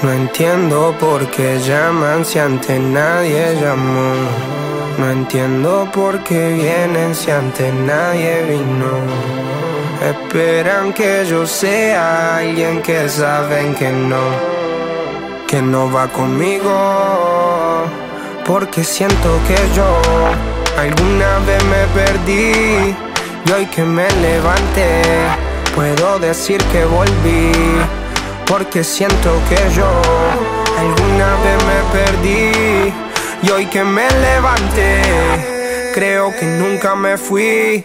No entiendo por qué llaman si antes nadie llamó. No entiendo por qué vienen si antes nadie vino. Esperan que yo sea alguien que saben que no, que no va conmigo. Porque siento que yo alguna vez me perdí y hoy que me levanté puedo decir que volví porque siento que yo alguna vez me perdí y hoy que me levanté, creo que nunca me fui.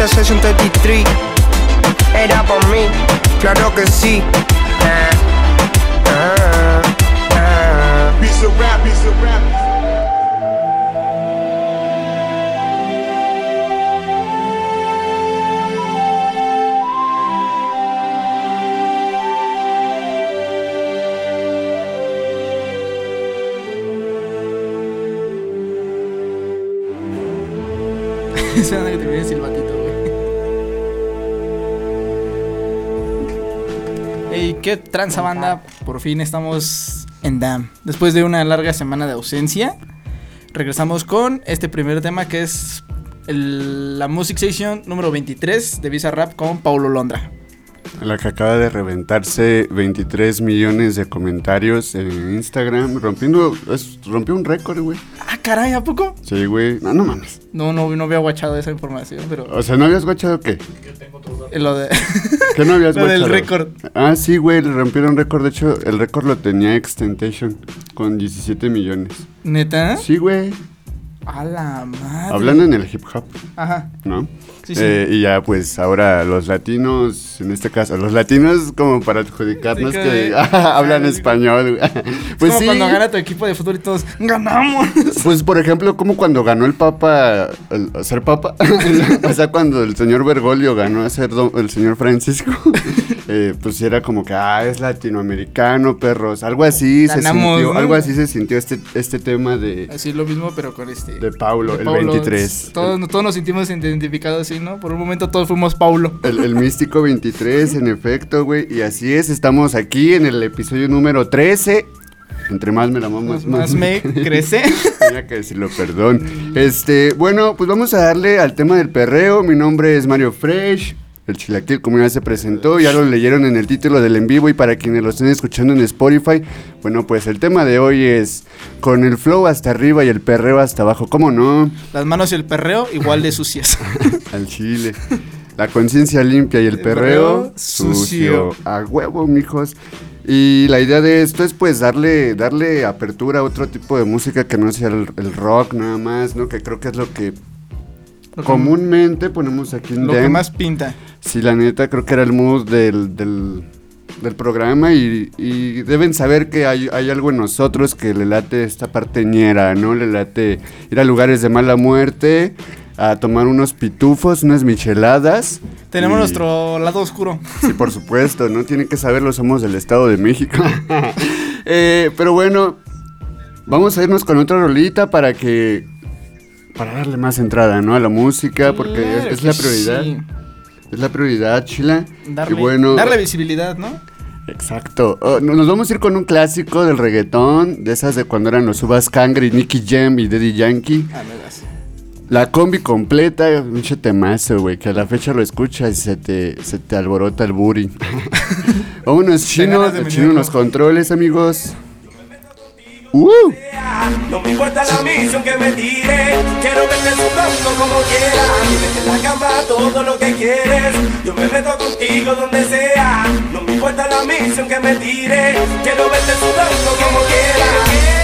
Dice Session 33. Era por mí, claro que sí. Ah, ah, ah. Piece of rap, piece of rap. Se van a que te viene el silbatito, qué tranza banda. Por fin estamos en DAM. Después de una larga semana de ausencia, regresamos con este primer tema que es el- la Music Session número 23 de Visa Rap con Paulo Londra. La que acaba de reventarse 23 millones de comentarios en Instagram, rompiendo, es- rompió un récord, güey. Ah, caray, ¿a poco? Sí, güey. No, no mames. No, no, no había guachado esa información, pero O sea, ¿no habías guachado qué? eh, lo de ¿Qué no habías Lo del récord. Ah, sí, güey, le rompieron récord. De hecho, el récord lo tenía Extentation con 17 millones. neta. Sí, güey. A la madre. Hablando en el hip hop, Ajá. ¿no? Sí, sí. Eh, y ya, pues ahora los latinos, en este caso, los latinos, como para adjudicarnos Sí, que que- hablan español, güey. Es Pues como sí. cuando gana tu equipo de fútbol y todos ganamos. Pues por ejemplo, como cuando ganó el Papa, el- ser Papa, o sea, cuando el señor Bergoglio ganó a ser el señor Francisco, eh, pues sí era como que, ah, es latinoamericano, perros, algo así se sintió, ¿no? algo así se sintió este, este tema de, Así lo mismo, pero con este. de Paulo, de el Paulo. 23. Todos, todos nos sentimos identificados así, ¿no? Por un momento todos fuimos Paulo. El, el místico 23, en efecto, güey, y así es, estamos aquí en el episodio número 13. Entre más me la mamo, Más, más me crece. Tenía que decirlo, perdón. Este, bueno, pues vamos a darle al tema del perreo. Mi nombre es Mario Fresh. El chilaquil, como ya se presentó, ya lo leyeron en el título del en vivo y para quienes lo estén escuchando en Spotify, bueno, pues el tema de hoy es con el flow hasta arriba y el perreo hasta abajo, ¿cómo no? Las manos y el perreo igual de sucias. Al chile. La conciencia limpia y el El perreo perreo sucio. sucio. A huevo, mijos. Y la idea de esto es pues darle, darle apertura a otro tipo de música que no sea el, el rock nada más, ¿no? Que creo que es lo que Lo que- comúnmente ponemos aquí en Lo que más pinta. Sí, la neta, creo que era el mood del, del, del programa y, y deben saber que hay, hay algo en nosotros que le late esta parte ñera, ¿no? Le late ir a lugares de mala muerte, a tomar unos pitufos, unas micheladas. Tenemos y- nuestro lado oscuro. Sí, por supuesto, ¿no? Tienen que saberlo, somos del Estado de México. Eh, pero bueno, vamos a irnos con otra rolita para que... Para darle más entrada, ¿no? A la música, porque es- Claro es, la prioridad. sí. Es la prioridad, Chila. Darle, y bueno, darle visibilidad, ¿no? exacto. Oh, no- nos vamos a ir con un clásico del reggaetón, de esas de cuando eran los Ubas Kangri, Nicky Jam y Daddy Yankee. Ah. La combi completa, un temazo, güey, que a la fecha lo escuchas y se te, se te alborota el booty. Vámonos, chino, chino los controles, amigos. No me importa la misión que me tire, quiero verte sudando como quieras. Vete en la cama todo lo que quieres, yo me meto contigo donde sea. No me importa la misión que me tire, quiero verte sudando como quieras.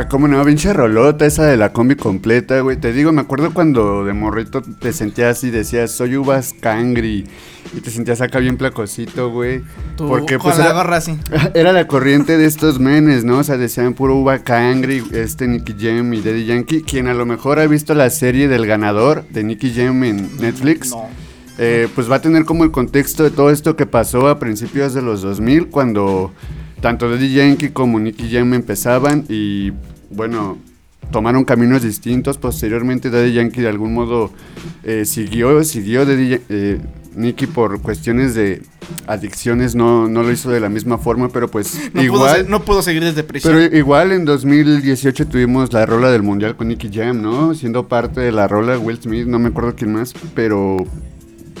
Ah, cómo no, pinche rolota esa de la combi completa, güey. Te digo, me acuerdo cuando de morrito te sentías y decías, soy uvas cangri. Y te sentías acá bien placosito, güey. Porque con pues la era, así. era la corriente de estos menes, ¿no? O sea, decían puro uva cangri, este Nicky Jam y Daddy Yankee. Quien a lo mejor ha visto la serie del ganador de Nicky Jam en Netflix. No. Eh, pues va a tener como el contexto de todo esto que pasó a principios de los 2000 cuando tanto Daddy Yankee como Nicky Jam empezaban y bueno, tomaron caminos distintos. Posteriormente Daddy Yankee de algún modo eh, siguió, siguió Daddy eh, Nicky por cuestiones de adicciones, no, no lo hizo de la misma forma, pero pues No, pudo, igual... no pudo seguir desde prisión. Pero igual en 2018 tuvimos la rola del mundial con Nicky Jam, ¿no? Siendo parte de la rola Will Smith, no me acuerdo quién más, pero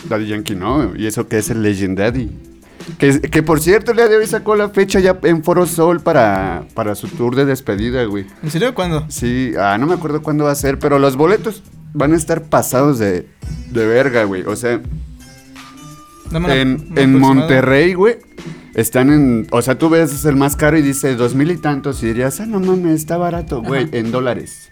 Daddy Yankee no, y eso que es el Legendaddy. Que, que por cierto, el día de hoy sacó la fecha ya en Foro Sol para, para su tour de despedida, güey. ¿En serio cuándo? Sí, ah, no me acuerdo cuándo va a ser, pero los boletos van a estar pasados de, de verga, güey. O sea, Dame en, una en. Monterrey, güey, están en. O sea, tú ves el más caro y dice dos mil y tantos. Y dirías, ah, no mames, está barato, güey, Ajá. en dólares.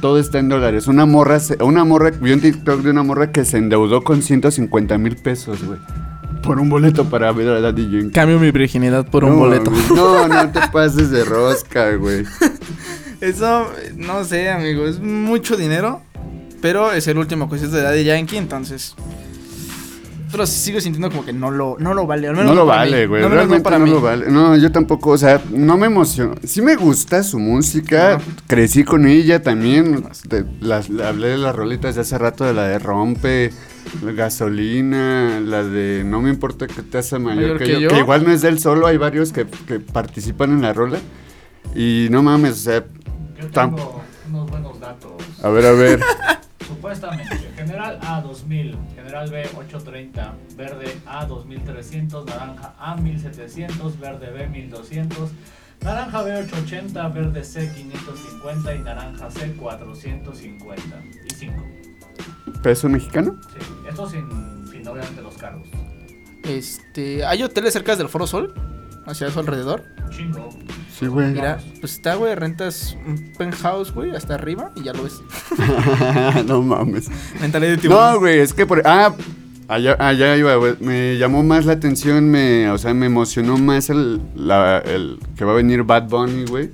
Todo está en dólares. Una morra, se- una morra, vi un TikTok de una morra que se endeudó con 150 mil pesos, güey. Por un boleto para ver a Daddy Yankee. Cambio mi virginidad por un boleto. güey, No, no te pases de rosca, güey. Eso, no sé, amigo, es mucho dinero. Pero es el último concierto de Daddy Yankee, entonces. Pero sigo sintiendo como que no lo, no lo vale. al menos No lo vale, güey. No, Realmente para no mí. lo vale. No, yo tampoco, o sea, no me emociono. Sí me gusta su música. Crecí con ella también. Las- hablé de las rolitas de hace rato, de la de Rompe, Gasolina, la de No me importa que te hace mayor, que, yo, Que igual no es del solo, hay varios que, que participan en la rola. Y no mames, o sea, Yo tengo unos buenos datos. a ver, a ver. Supuestamente, general A 2000, general B 830, verde A 2300, naranja A 1700, verde B 1200, naranja B 880, verde C 550 y naranja C 450. Y 5. ¿Peso mexicano? Sí, esto sin, sin obviamente los cargos. Este, ¿hay hoteles cerca del Foro Sol? Hacia su alrededor. Chingo. Sí, güey. Mira, pues está, güey, rentas un penthouse, güey, hasta arriba y ya lo ves. no mames. Mentalidad de tiburón. No, güey, es que por... Ah, allá, allá iba, güey. Me llamó más la atención, me, o sea, me emocionó más el, la- el que va a venir Bad Bunny, güey.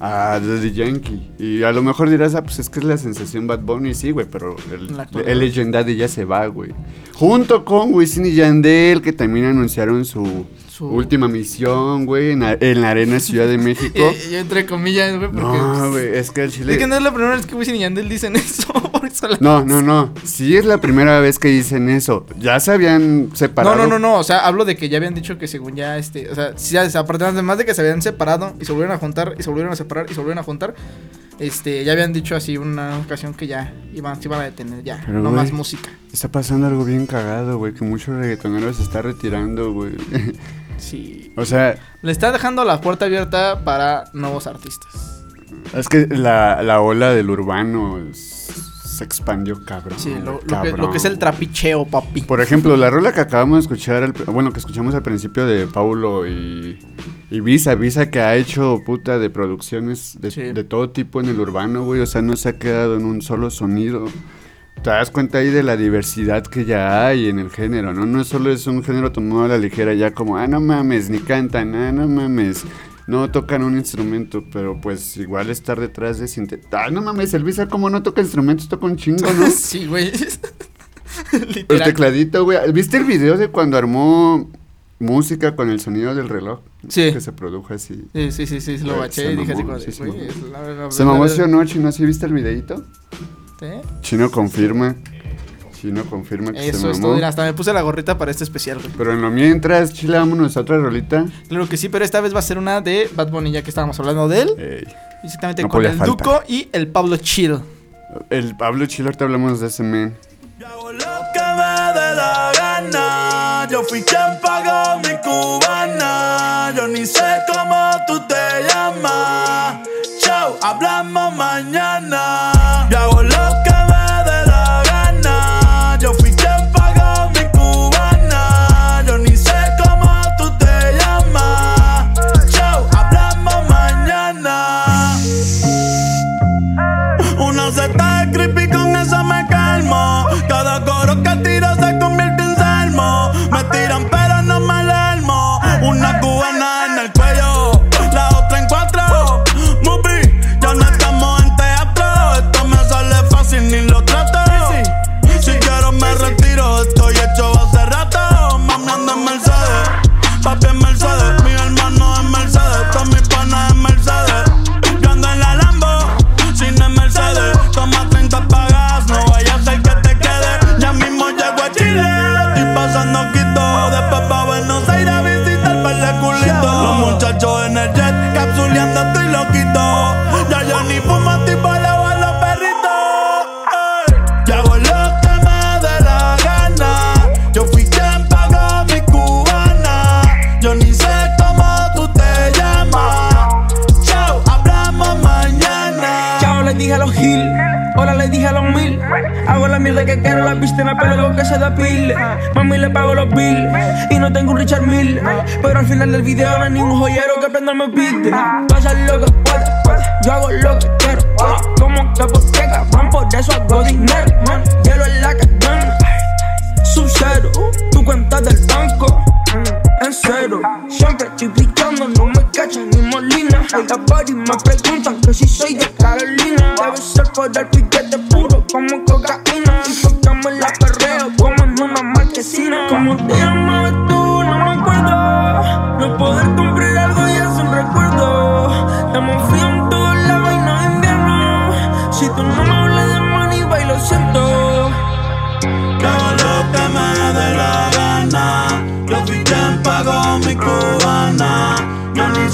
A Daddy Yankee. Y a lo mejor dirás, ah, pues es que es la sensación Bad Bunny, sí, güey, pero el, el ya se va, güey. Junto con Wisin y Yandel, que también anunciaron su, Su- última misión, güey, en, la- en la Arena Ciudad de México. Y, entre comillas, güey, porque. no, pues, güey, es que el chile... Es que no es la primera vez que Wisin y Yandel dicen eso. Por eso la- No, no, no. Sí es la primera vez que dicen eso. Ya se habían separado. No, no, no, no, o sea, hablo de que ya habían dicho que según ya, este, o sea, sí, aparte además de que se habían separado y se volvieron a juntar y se volvieron a separar y se volvieron a juntar, este, ya habían dicho así una ocasión que ya iban, se iban a detener ya, Pero, no más música. Está pasando algo bien cagado, güey. Que muchos reggaetoneros se está retirando, güey. Sí. o sea, Le está dejando la puerta abierta para nuevos artistas. es que la, la ola del urbano se expandió, cabrón. Sí, lo, lo que, cabrón. lo que es el trapicheo, papi. Por ejemplo, la rola que acabamos de escuchar, bueno, que escuchamos al principio de Paulo y, y Visa, Visa que ha hecho puta de producciones de, Sí. de todo tipo en el urbano, güey, o sea, no se ha quedado en un solo sonido. Te das cuenta ahí de la diversidad que ya hay en el género, ¿no? No solo es un género tomado a la ligera ya como, ah, no mames, ni cantan, ah, no mames, no tocan un instrumento, pero pues igual estar detrás de... sinte- Ah, no mames, el Visa como no toca instrumentos, toca un chingo, ¿no? sí, güey. El tecladito, güey. ¿Viste el video de cuando armó música con el sonido del reloj? Sí. Que se produjo así. Sí, sí, sí, sí, lo baché y dije así como de, sí, se me emocionó, Chino. ¿Sí viste el videito? Chino confirma. Chino confirma que Eso se es mamó. todo. Mira, hasta me puse la gorrita para este especial, güey. Pero en lo mientras, chile, vámonos a otra rolita. Claro que sí, pero esta vez va a ser una de Bad Bunny, ya que estábamos hablando de él. Ey, Exactamente no con el. Duco y el Pablo Chill. El Pablo Chile, ahorita hablamos de ese men. Yo hago lo que me dé la gana. Yo fui quien pagó mi cubana. Yo ni sé cómo tú te llamas. Chao, hablamos mañana. Los de Pero al final del video no hay ningún joyero que prenda me pide.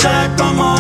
Yo ni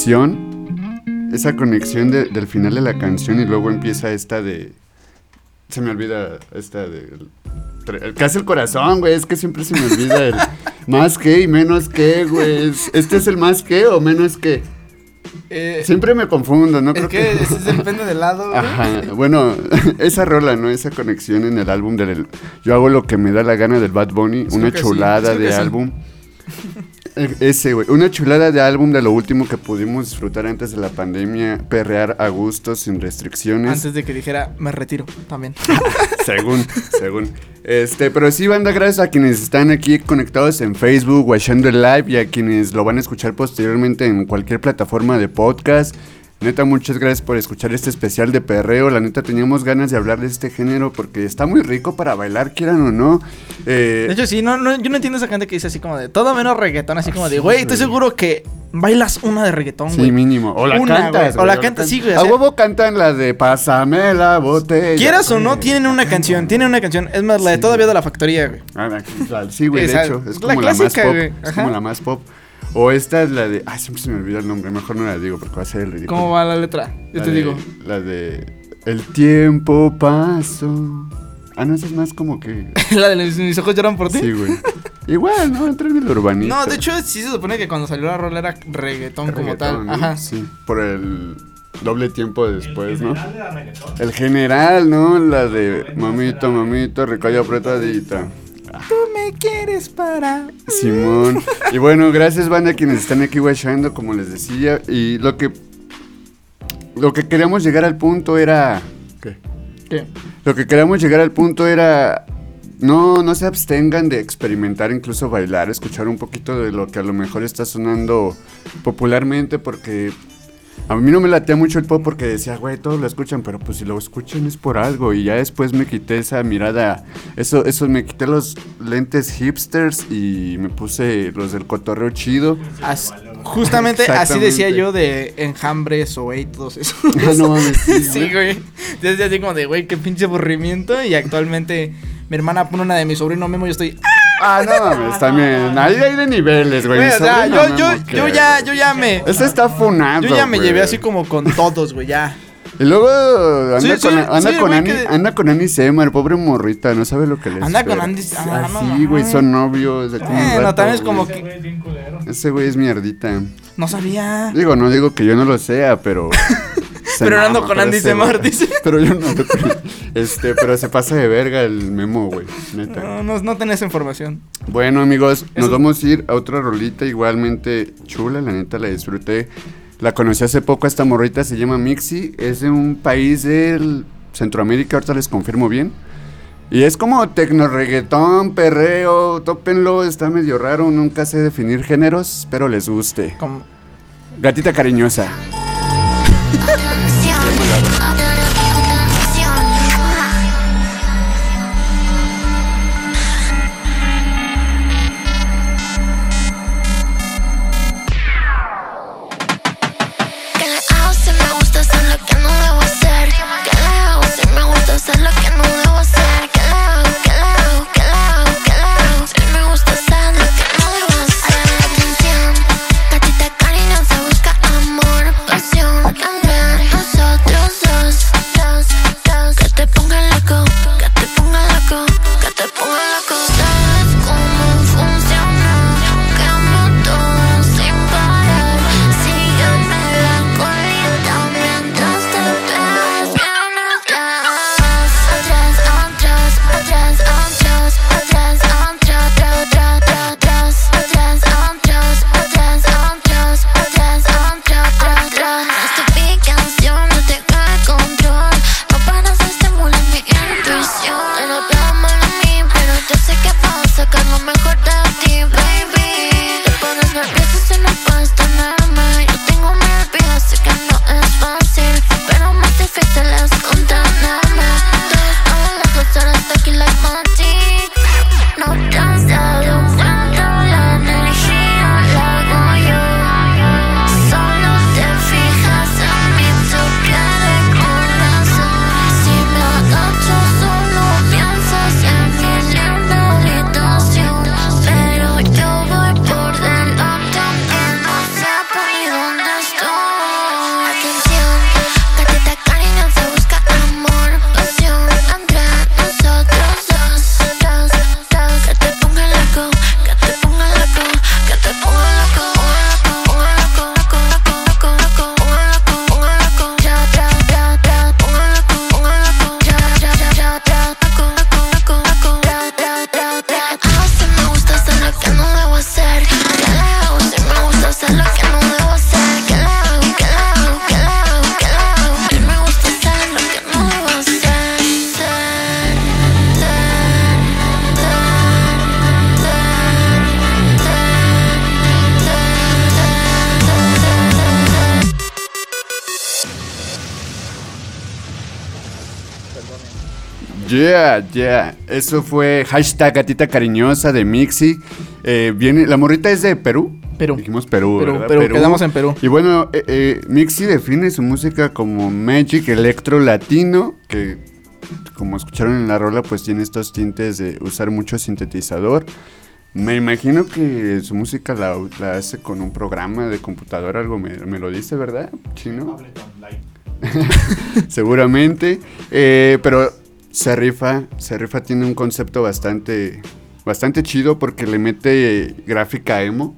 conexión, esa conexión de- del final de la canción y luego empieza esta de... Se me olvida esta de... el- hace el corazón, güey, es que siempre se me olvida el más que y menos que, güey. Es- ¿Este es el más que o menos que? Eh, Siempre me confundo, ¿no? es Creo que depende del lado. Ajá, bueno, esa rola, ¿no? Esa conexión en el álbum del... Yo hago lo que me da la gana del Bad Bunny, una sí, chulada de álbum. Ese, güey, una chulada de álbum de lo último que pudimos disfrutar antes de la pandemia, perrear a gusto, sin restricciones. Antes de que dijera, me retiro también. Según, según. Este, pero sí, banda, gracias a quienes están aquí conectados en Facebook, watchando el live y a quienes lo van a escuchar posteriormente en cualquier plataforma de podcast. Neta, muchas gracias por escuchar este especial de perreo. La neta, teníamos ganas de hablar de este género porque está muy rico para bailar, quieran o no. Eh, De hecho, sí, no, no, yo no entiendo esa gente que dice así como de todo menos reggaetón, así como de, Sí, güey, estoy seguro que bailas una de reggaetón, sí, güey. mínimo. O la Una, cantas. güey. O la cantas, sí, güey, A huevo cantan la de Pásame la botella. Quieras o no, tienen una canción, tienen una canción. Es más, la de Sí. todavía de la factoría, güey. Ah, sí, güey, de hecho, es la como la, más clásica, pop. güey, Es como la más pop. O esta es la de. Ay, siempre se me olvida el nombre. Mejor no la digo porque va a ser el ridículo. ¿Cómo va la letra? Yo La te de- digo. La de. El tiempo pasó. Ah, no, esa es más como que. la de mis, ojos lloran por ti. Sí, güey. Igual, ¿no? Entra en el urbanista. No, de hecho, sí se supone que cuando salió la rola era reggaetón como tal. ¿no? Ajá. Sí, por el doble tiempo después, ¿no? general era reggaetón. El general, ¿no? La de mamito, mamito, recalla apretadita. Tú me quieres para. Simón. Y bueno, gracias, banda, quienes están aquí watchando, como les decía. Y lo que. Lo que queríamos llegar al punto era. ¿Qué? ¿Qué? Lo que queríamos llegar al punto era. No, no se abstengan de experimentar, incluso bailar, escuchar un poquito de lo que a lo mejor está sonando popularmente, porque a mí no me latea mucho el pop porque decía, güey, todos lo escuchan, pero pues si lo escuchan es por algo. Y ya después me quité esa mirada, eso, eso, me quité los lentes hipsters y me puse los del cotorreo chido. As- justamente así decía yo de enjambre, Soey, todos esos. Ah, no mames, sí, sí, güey. Decía así como de, güey, qué pinche aburrimiento. Y actualmente mi hermana pone una de mi sobrino Memo y yo estoy. Ah, no mames, también. Ahí hay de niveles, güey. O sea, yo, yo, yo ya, yo ya me. Ese está funado. Yo ya me güey. llevé así como con todos, güey, ya. Y luego anda Sí, sí, con, anda, sí, con güey, Ani, que- anda con Annie Seymour, pobre morrita, no sabe lo que le Anda con. Andy- ah, no Así, güey, son novios. rato, también es güey. como Ese que- güey es bien culero. Ese güey es mierdita. No sabía. Digo, no digo que yo no lo sea, pero. Pero ando con pero Andy ese Semar, dice. Pero yo no. Este, pero se pasa de verga el memo, güey. Neta. No, no, no tenés información. Bueno, amigos, nos vamos a ir a otra rolita igualmente chula, la neta la disfruté. La conocí hace poco, esta morrita se llama Mixi, es de un país del Centroamérica, ahorita les confirmo bien. Y es como tecno reggaetón, perreo, tópenlo, está medio raro, nunca sé definir géneros, espero les guste. Como- Gatita cariñosa. 哈哈吓 Yeah. Eso fue hashtag gatita cariñosa de Mixi. Eh, viene, la morrita es de Perú. Perú. Dijimos Perú, Perú, ¿verdad? Perú, quedamos en Perú. Y bueno, eh, eh, Mixi define su música como Magic Electro Latino, que como escucharon en la rola, pues tiene estos tintes de usar mucho sintetizador. Me imagino que su música la, la hace con un programa de computadora, algo me, me lo dice, ¿verdad? Chino. Seguramente. eh, pero se rifa, se rifa, tiene un concepto bastante, bastante chido porque le mete gráfica emo.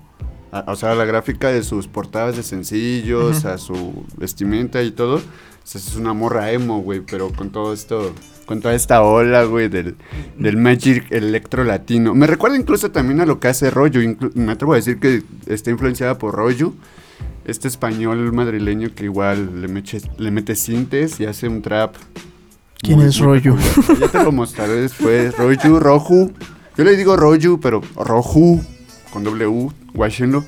a- o sea, la gráfica de sus portadas de sencillos, a su vestimenta y todo. O sea, es una morra emo, güey, pero con todo esto, con toda esta ola, güey, del, del Magic Electro Latino. Me recuerda incluso también a lo que hace Rollo. inclu- me atrevo a decir que está influenciada por Rollo. Este español madrileño que igual le, meche- le mete sintes y hace un trap. ¿Quién es Rollo? peculiar. Ya te lo mostraré después. Rollo, Roju. Yo le digo Rollo, pero Roju con U, guáchenlo.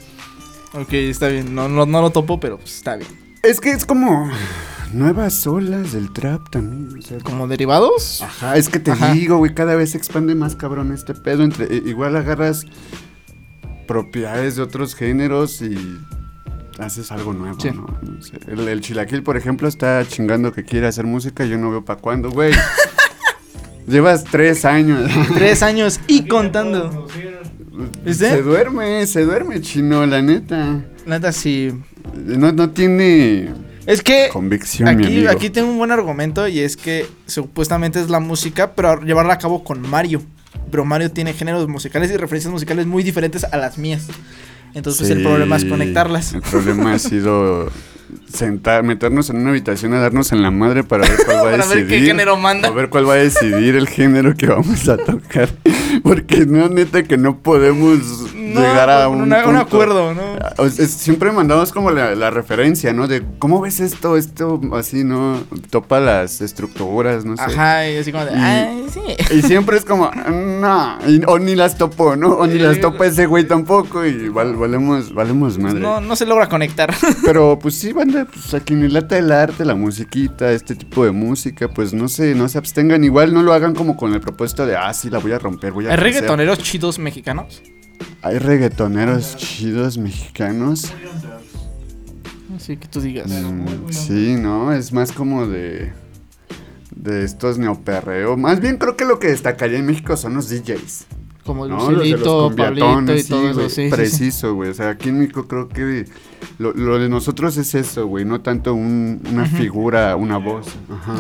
Ok, está bien. No, no, no lo topo, pero pues, está bien. Es que es como nuevas olas del trap también. o sea, ¿Como derivados? Ajá, es que te Ajá. digo, güey, cada vez se expande más cabrón este pedo. Entre, igual agarras propiedades de otros géneros y haces algo nuevo, Sí. ¿no? No sé, El, el chilaquil, por ejemplo, está chingando que quiere hacer música. Yo no veo para cuándo, güey. Llevas tres años. Tres años y contando. Se duerme, se duerme, chino, la neta. Neta, sí. No, no tiene Es que Convicción, aquí tengo un buen argumento y es que supuestamente es la música, pero llevarla a cabo con Mario. Pero Mario tiene géneros musicales y referencias musicales muy diferentes a las mías. Entonces el Sí, problema es conectarlas. El problema ha sido sentar, meternos en una habitación a darnos en la madre para ver cuál va a Para ver decidir. qué género manda. A ver cuál va a decidir el género que vamos a tocar. Porque no, neta, que no podemos No, llegar a un- un, una- un acuerdo, ¿no? Es- siempre mandamos como la, la referencia, ¿no? De cómo ves esto, esto, así, ¿no? Topa las estructuras, no sé. Ajá, y así como de, Y- ay, sí. Y siempre es como, no, y- o ni las topó, ¿no? O ni las topa ese güey tampoco y val- valemos, valemos madre. No, no se logra conectar. Pero pues sí, banda, pues a quien le lata el arte, la musiquita, este tipo de música, pues no sé, no se abstengan. Igual no lo hagan como con el propósito de, ah, sí, la voy a romper, voy a ¿Hay crecer". reggaetoneros chidos mexicanos? Hay reggaetoneros chidos mexicanos. Así que tú digas. Mm, sí, ¿no? Es más como de... De estos neoperreo. Más bien creo que lo que destacaría en México son los DJs. Como ¿no? Los de los Pablito y todo eso, sí. Preciso, güey. O sea, aquí en México creo que lo, lo de nosotros es eso, güey. No tanto un- una figura, una voz. Ajá.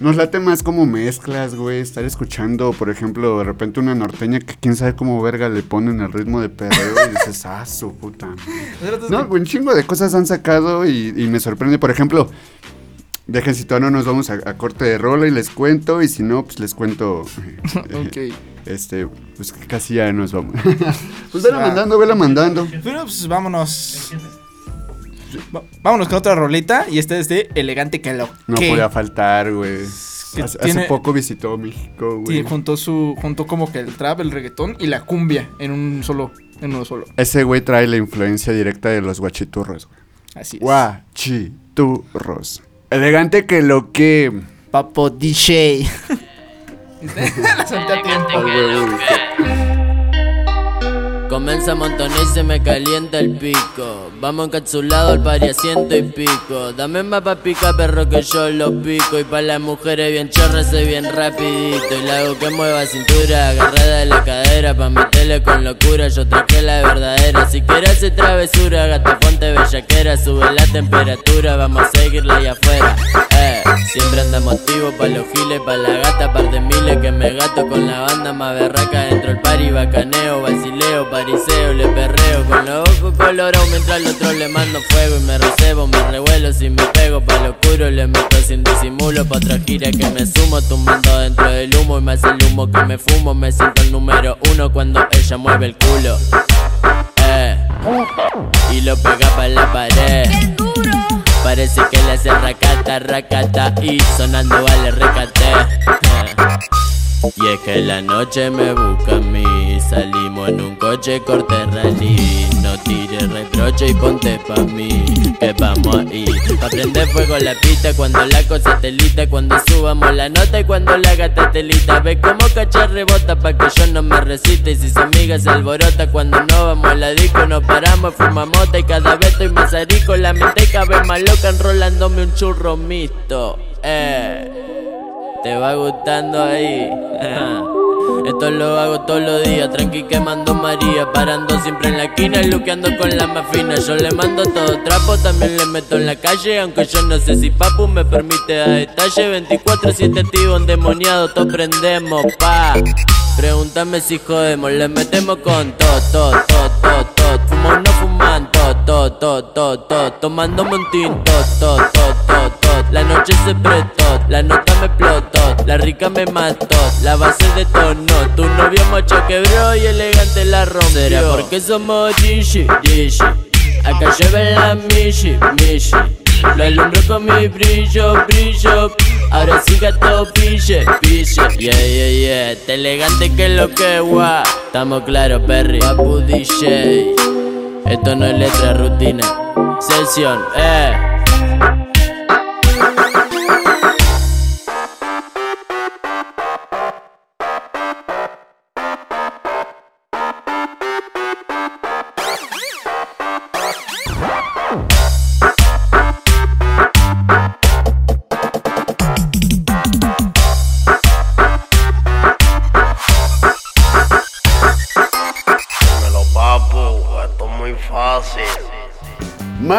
Nos late más como mezclas, güey. Estar escuchando, por ejemplo, de repente una norteña que quién sabe cómo verga le ponen el ritmo de perreo y dices, ah, su puta. madre". No, un chingo de cosas han sacado y, y me sorprende. Por ejemplo, dejen si todavía no nos vamos a, a corte de rola y les cuento. Y si no, pues les cuento. eh, Ok. Este, pues casi ya nos vamos. pues vela Ah. mandando, vela mandando. Bueno, pues vámonos. Vámonos con otra rolita. Y esta es de Elegante que lo No que podía faltar, güey. Hace, tiene- hace poco visitó México, güey. Sí, juntó su. Juntó como que el trap, el reggaetón y la cumbia en un solo. En uno solo. Ese güey trae la influencia directa de los guachiturros, güey. Así es. Guachiturros. Elegante que lo que. Papo DJ. la solté a tiempo. Comienza a montonar y se me calienta el pico. Vamos encapsulado al pari a ciento y pico. Dame más pa' pica perro que yo lo pico. Y pa' las mujeres bien chorras soy bien rapidito. Y la hago que mueva cintura, agarrada de la cadera. Pa' meterle con locura, yo traje la verdadera. Si quieres hacer travesura, gata ponte bellaquera. Sube la temperatura, vamos a seguirla allá afuera. Eh, siempre andamos activos pa' los giles, pa' la gata, par de miles que me gato con la banda más berraca dentro del party, bacaneo, vacileo, pariseo, le perreo con los ojos colorados mientras al otro le mando fuego y me recebo, me revuelo si me pego pa' lo oscuro, le meto sin disimulo pa' otra gira que me sumo, tumbando dentro del humo y me hace el humo que me fumo, me siento el número uno cuando ella mueve el culo. Eh, y lo pega pa' la pared. Parece que le hace racata, racata y sonando vale recate. Eh. Y es que la noche me busca a mí Salimos en un coche corte rally. No tires reproche y ponte pa' mí Que vamos ahí Pa' prender fuego la pista Cuando la cosa telita Cuando subamos la nota y cuando la gata telita Ve como cachar rebota pa' que yo no me resista Y si su amiga se alborota Cuando no vamos a la disco Nos paramos, fumamos Y cada vez estoy más arico. La mente vez más loca Enrolándome un churro mixto Eh. Te va gustando ahí. Esto lo hago todos los días, tranqui quemando María, parando siempre en la esquina y con la más fina. Yo le mando todo trapo, también le meto en la calle, aunque yo no sé si papu me permite dar detalle. 24-7 activo, endemoniado, todos prendemos, pa. Pregúntame si jodemos, le metemos con todo, todo, todo, todo, todo. Fumo no fuman, todo, todo, todo, todo, todo. Tomándome un tinto, todo, todo, todo. La noche se prestó, la nota me explotó, la rica me mató, la base de tono. Tu novio macho quebró y elegante la rompió. ¿Será porque somos Gigi, Gigi? Acá lleva la Mishi, Mishi. Lo alumbro con mi brillo, brillo. Ahora sí gato pille, pille. Yeah, yeah, yeah. Este elegante que lo que gua. Estamos claros, Perry. Papu DJ. Esto no es letra rutina. Sesión, eh.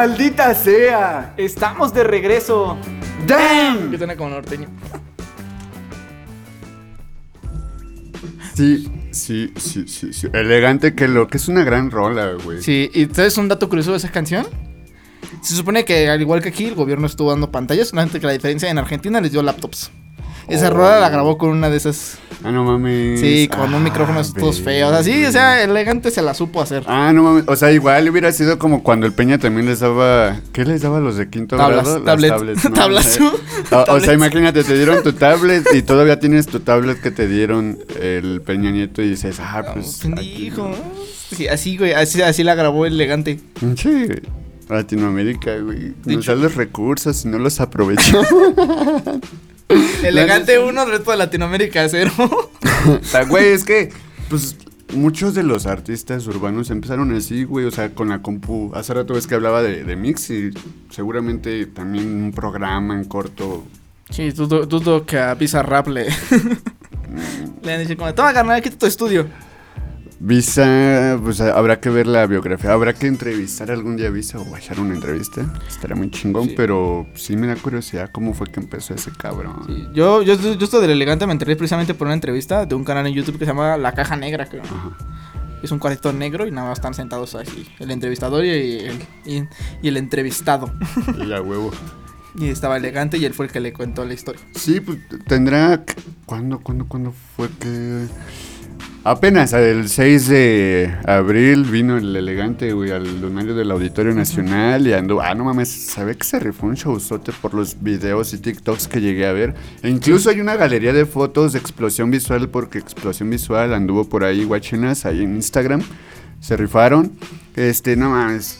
¡Maldita sea! Estamos de regreso. ¡Damn! Que suena como norteño. Sí, sí, sí, sí, sí. Elegante que lo que es una gran rola, güey. Sí, y ¿sabes un dato curioso de esa canción? Se supone que al igual que aquí, el gobierno estuvo dando pantallas, solamente que la diferencia en Argentina les dio laptops. Esa Oh. rola la grabó con una de esas. Ah, no mames. Sí, con un Ah, micrófono todos ve. feos. Así, o sea, elegante se la supo hacer. Ah, no mames. O sea, igual hubiera sido como cuando el Peña también les daba. ¿Qué les daba a los de quinto Tablas, grado? Las tablet. tablets, ¿no? Tablas. O sea, o- o, Tablets. sea, imagínate, te dieron tu tablet y todavía tienes tu tablet que te dieron el Peña Nieto y dices, ah, pues. Pendejo. Sí, así, güey, así, así la grabó elegante. Sí, Latinoamérica, güey. Nos da los recursos y no los aprovechamos. Elegante uno, el resto de Latinoamérica cero. O sea, güey, es que, pues, muchos de los artistas urbanos empezaron así, güey, o sea, con la compu. Hace rato ves que hablaba de, de Mix y seguramente también un programa en corto. Sí, dudo, dudo que a Bizarrap le, le han dicho como, toma carnal, quita tu estudio. Visa, pues a- habrá que ver la biografía, habrá que entrevistar algún día a Visa o echar una entrevista. Estaría muy chingón, pero sí me da curiosidad cómo fue que empezó ese cabrón. Yo, yo, yo esto del elegante me enteré precisamente por una entrevista de un canal en YouTube que se llama La Caja Negra, creo. Es un cuartito negro y nada más están sentados así. El entrevistador y el, y, y el entrevistado. Y a huevo. Y estaba elegante y él fue el que le contó la historia. Sí, pues tendrá. ¿Cuándo, cuándo, cuándo fue que.? Apenas el 6 de abril vino el elegante, güey, al lunario del Auditorio Nacional y andó. Ah, no mames, ¿sabe que se rifó un showzote por los videos y TikToks que llegué a ver? E incluso hay una galería de fotos de explosión visual porque explosión visual anduvo por ahí, guachinas, ahí en Instagram. Se rifaron. Este, no mames.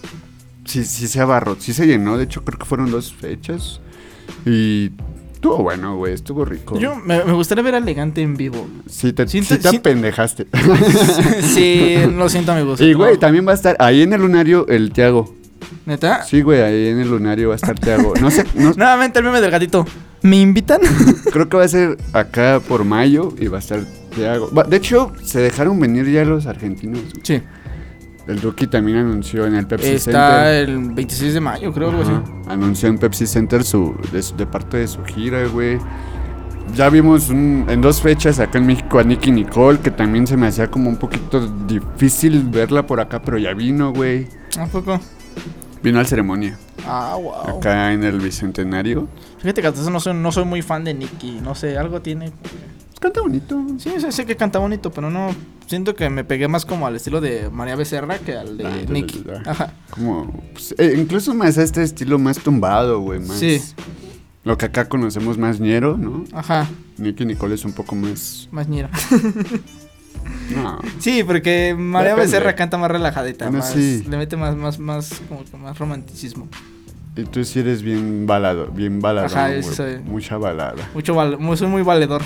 Sí, sí se abarró, sí se llenó. De hecho, creo que fueron dos fechas. Y estuvo bueno, güey, estuvo rico. Yo me, me gustaría ver a elegante en vivo. Sí, te, Siento- sí te si- apendejaste. sí, lo siento, amigos. Y, güey, también va a estar ahí en el lunario el Tiago. ¿Neta? Sí, güey, ahí en el lunario va a estar Tiago. No sé, no, Nuevamente el meme del gatito. ¿Me invitan? creo que va a ser acá por mayo y va a estar Tiago. De hecho, se dejaron venir ya los argentinos. Sí. El Duki también anunció en el Pepsi Está Center. el 26 de mayo, creo, algo así. Anunció en Pepsi Center su, de, su- de parte de su gira, güey. Ya vimos un- en dos fechas acá en México a Nicky Nicole, que también se me hacía como un poquito difícil verla por acá, pero ya vino, güey. ¿A poco? Vino al ceremonia, Ah, wow. acá en el Bicentenario. Fíjate que no soy, no soy muy fan de Nicky. No sé, algo tiene. Canta bonito. Sí, sé, sé que canta bonito, pero no. Siento que me pegué más como al estilo de María Becerra que al de Ah, Nicky. Ajá. Como, pues, eh, incluso más a este estilo más tumbado, güey. Más, Sí. Lo que acá conocemos más ñero, ¿no? Ajá. Nicky Nicole es un poco más. Más ñera. No. Sí, porque María Depende. Becerra canta más relajadita. Bueno, más, sí. Le mete más, más, más, como que más romanticismo. Y tú sí eres bien balado, bien balado. Ajá, soy. Mucha balada. Mucho muy- soy muy valedor.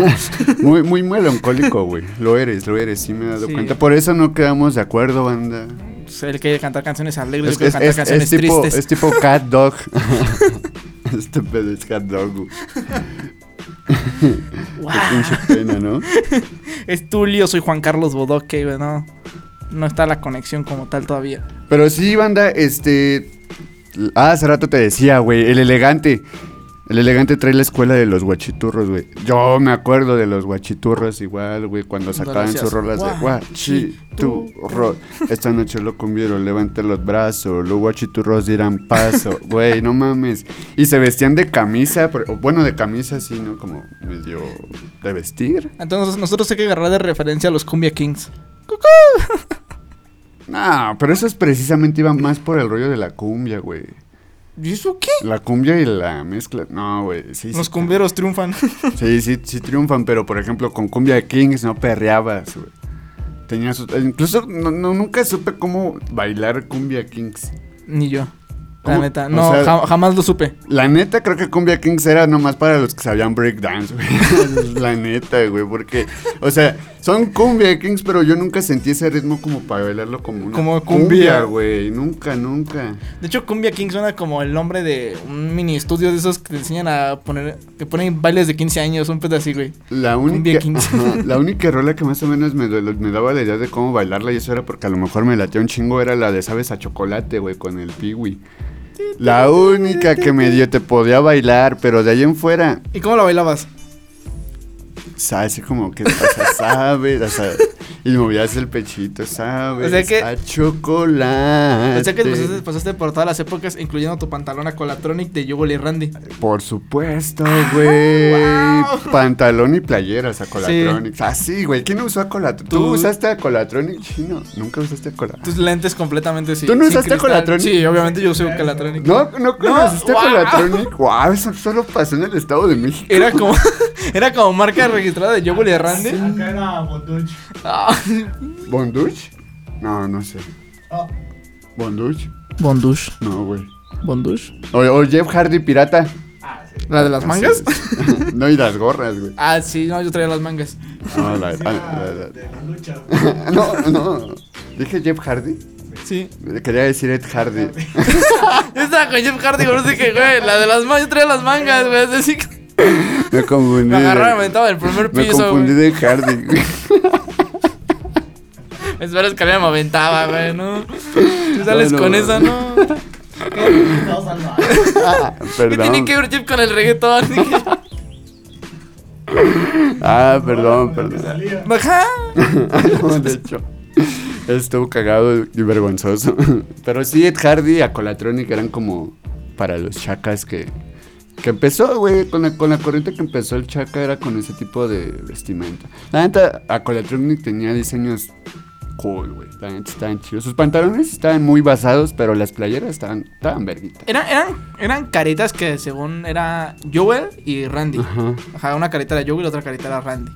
Muy, muy melancólico, güey. Lo eres, lo eres, sí me he dado Sí. cuenta. Por eso no quedamos de acuerdo, banda. Pues él quiere cantar canciones alegres, Es, yo es- cantar es- canciones es tipo, tristes. es tipo cat dog. este pedo es cat dog. güey. Qué pinche pena, ¿no? Es Tulio, soy Juan Carlos Bodoque, güey, no. No está la conexión como tal todavía. Pero sí, banda, este. Ah, hace rato te decía, güey, el elegante. El elegante trae la escuela de los guachiturros, güey. Yo me acuerdo de los guachiturros igual, güey, cuando sacaban sus rolas de guachiturro. Esta noche lo convieron, levante los brazos, los guachiturros dirán paso. Güey, no mames. Y se vestían de camisa, pero- bueno, de camisa así, ¿no? Como medio de vestir. Entonces nosotros hay que agarrar de referencia a los Cumbia Kings. No, pero eso es precisamente iba más por el rollo de la cumbia, güey. ¿Y eso qué? La cumbia y la mezcla. No, güey. Sí, Los sí, cumbieros triunfan. Sí, sí, sí triunfan, pero por ejemplo con Cumbia de Kings no perreabas, güey. Tenía Incluso no, no- nunca supe cómo bailar Cumbia Kings. Ni yo. La neta. O No, sea, jamás lo supe. La neta, creo que Cumbia Kings era nomás para los que sabían breakdance, güey. la neta, güey, porque, o sea, son Cumbia Kings, pero yo nunca sentí ese ritmo como para bailarlo como una Como cumbia. güey. Nunca, nunca. De hecho, Cumbia King suena como el nombre de un mini estudio de esos que te enseñan a poner. que ponen bailes de 15 años, un pedo así, güey. La Cumbia única, Kings. ajá, la única rola que más o menos me, daba la idea de cómo bailarla, y eso era porque a lo mejor me latía un chingo, era la de Sabes a Chocolate, güey, con el Piwi. La única que medio te podía bailar, pero de ahí en fuera, ¿Y cómo la bailabas? ¿Sabes? Como que, o sea, sabes, o sea, y movías el pechito, ¿sabes? O sea que- A chocolate. O sea que pasaste, pasaste por todas las épocas, incluyendo tu pantalón a Colatronic de Yugol y Randy. Por supuesto, güey. Pantalón y playeras a Colatronic. Ah, sí, güey. ¿Quién usó a Colatronic? ¿Tú, Tú- usaste a Colatronic chino? Nunca usaste a Colatronic. Tus lentes completamente sí. ¿Tú no usaste cristal. Colatronic? Sí, obviamente yo usé Colatronic. No, no conociste wow. a Colatronic. Wow, eso solo pasó en el Estado de México. Era como, era como marca registrada de Yogol y Randy. Acá era Bonduch. Ah. ¿Bonduch? No, no sé. Oh. ¿Bonduch? Bondush. No, güey. Bondush. O, o Jeff Hardy pirata. ¿La de las mangas? no, y las gorras, güey. Ah, sí, no, yo traía las mangas. No, la, ah, la la- la- de la lucha. no, no. ¿Dije Jeff Hardy? Sí. Quería decir Ed Hardy. Yo estaba con Jeff Hardy, no sé qué, güey. La de las mangas, yo traía las mangas, güey. Decir, que Me confundí. me me aventaba del primer Me piso, confundí güey. de Hardy. güey. Me esperas que me aventaba, güey, ¿no? Tú sales No, no. con esa, ¿no? Ah, ¿Qué tiene perdón. que ver Jeff con el reggaetón? Ah, perdón, perdón. Salía. Ajá. No, de hecho, estuvo cagado y vergonzoso. Pero sí, Ed Hardy y Acolatronic eran como para los chacas que, que empezó, güey. Con la, con la corriente que empezó el chaca era con ese tipo de vestimenta. La neta, Acolatronic tenía diseños cool, güey. La neta estaban chidos. Sus pantalones estaban muy basados, pero las playeras estaban, estaban verguitas. Eran, eran, eran caritas que según era Joel y Randy. Ajá. Ajá, una carita era Joel y otra carita era Randy.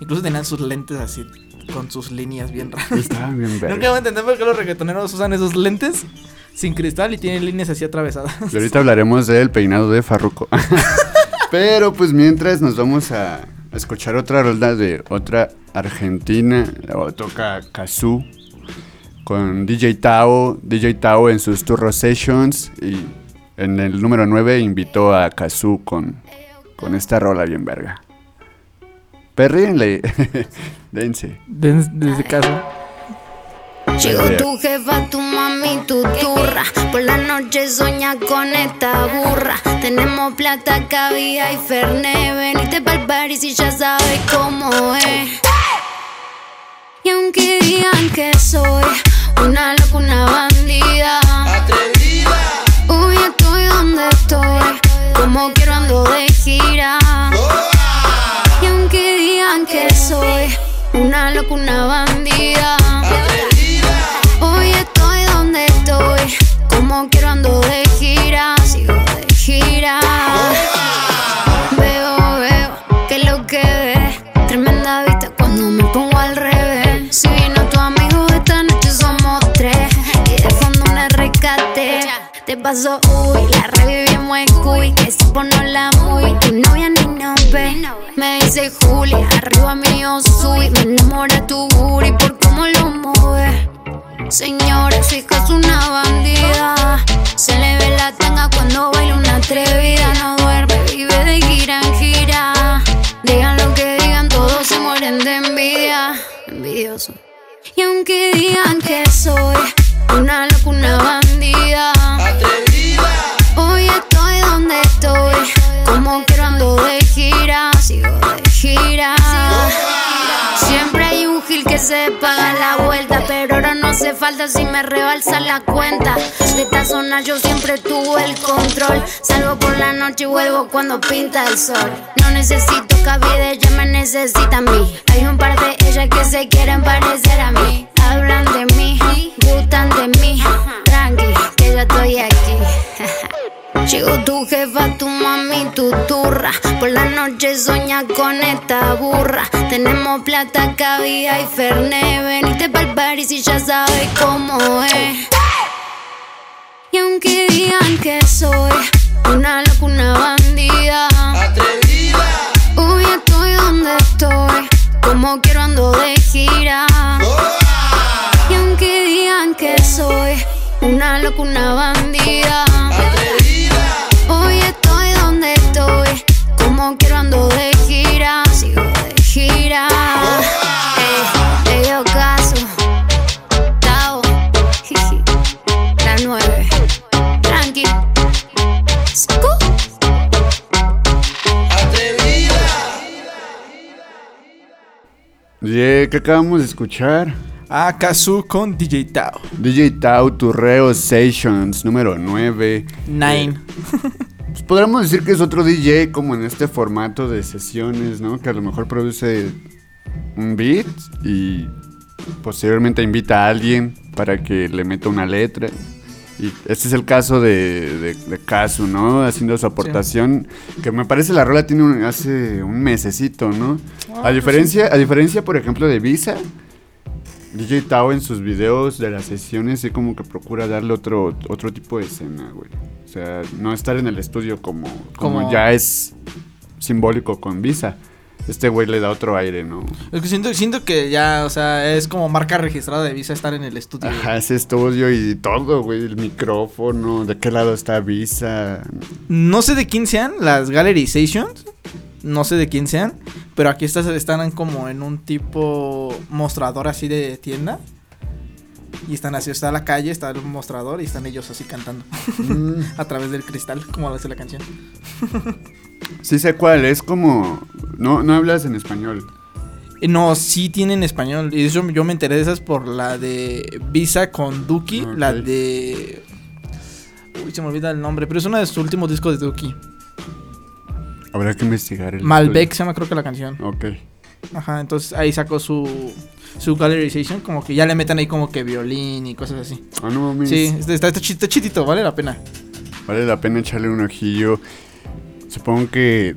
Incluso tenían sus lentes así, con sus líneas bien raras. Estaban bien Nunca vergas. voy a entender por qué los reggaetoneros usan esos lentes sin cristal y tienen líneas así atravesadas. Y ahorita hablaremos del peinado de Farruko. Pero pues mientras nos vamos a escuchar otra rola de otra argentina. Toca Kazoo con DJ Tao. DJ Tao en sus Turro Sessions. Y en el número 9 invitó a Kazoo con, con esta rola bien verga. Perríenle. Dense. Des- desde casa. Llegó tu jefa, tu mami, tu turra. Por la noche soña con esta burra. Tenemos plata, cabía y ferne. Venite pa'l party si ya sabes cómo es. Y aunque digan que soy una loca, una bandida. Hoy estoy donde estoy. Como quiero ando de gira. Y aunque digan que soy una loca, una bandida. Hoy como quiero ando de gira, sigo de gira. Veo, veo, que lo que ves, tremenda vista cuando me pongo al revés. Si vino tu amigo esta noche somos tres, y de fondo un rescate. Te pasó, uy, la revivimos en cuy, que se pone la muy, tu novia ni nos ve. Me dice Julia, arriba mío soy, me enamora tu booty por cómo lo mueves. Señora, su hija es una bandida. Se le si me rebalsa la cuenta. De esta zona yo siempre tuve el control. Salgo por la noche y vuelvo cuando pinta el sol. No necesito cabida, ella me necesita a mí. Hay un par de ellas que se quieren parecer a mí. Hablan de mí, gustan de mí. Tranqui, que yo estoy aquí. Llegó tu jefa, tu mami, tu turra. Por la noche soña con esta burra. Tenemos plata, cabía y ferne. Venite pa'l party si ya sabes cómo es. Y aunque digan que soy una loca, una bandida. Atrevida. Hoy estoy donde estoy. Como quiero ando de gira. Y aunque digan que soy una loca, una bandida. Hoy estoy donde estoy. Como quiero ando de gira. Sigo de gira. Ey, dio caso. Tao. La nueve. Tranqui. Scoop. Yeah, ¿qué acabamos de escuchar? Ah, Kazu con DJ Tao. DJ Tau Turreo Sessions número 9. Nine. Pues podríamos decir que es otro DJ como en este formato de sesiones, ¿no? Que a lo mejor produce un beat y posteriormente invita a alguien para que le meta una letra. Y este es el caso de, de, de Kazu, ¿no? Haciendo su aportación. Que me parece la rola tiene un- hace un mesecito, ¿no? Ah, a, pues diferencia, a diferencia, por ejemplo, de Visa, DJ Tao en sus videos de las sesiones sí como que procura darle otro, otro tipo de escena, güey. O sea, no estar en el estudio como, como, Como- ya es simbólico con Visa. Este güey le da otro aire, ¿no? Es que siento, siento que ya, o sea, es como marca registrada de Visa estar en el estudio. Ajá, ese estudio y todo, güey. El micrófono, de qué lado está Visa. No sé de quién sean las Gallery Sessions. No sé de quién sean. Pero aquí estas están como en un tipo mostrador así de tienda. Y están así, está la calle, está el mostrador y están ellos así cantando. Mm. A través del cristal, como lo hace la canción. Sí sé cuál, es como... No, no hablas en español. Eh, No, sí tienen español. Y eso yo me enteré de esas por la de Visa con Duki. Ok. La de. Uy, se me olvida el nombre. Pero es uno de sus últimos discos de Duki. Habrá que investigar el Malbec se llama, creo que la canción. Ok. Ajá, entonces ahí sacó su. Su Gallerization. Como que ya le meten ahí como que violín y cosas así. Ah, no mames. Sí, está, está, está chi- está chidito, vale la pena. Vale la pena echarle un ojillo. Supongo que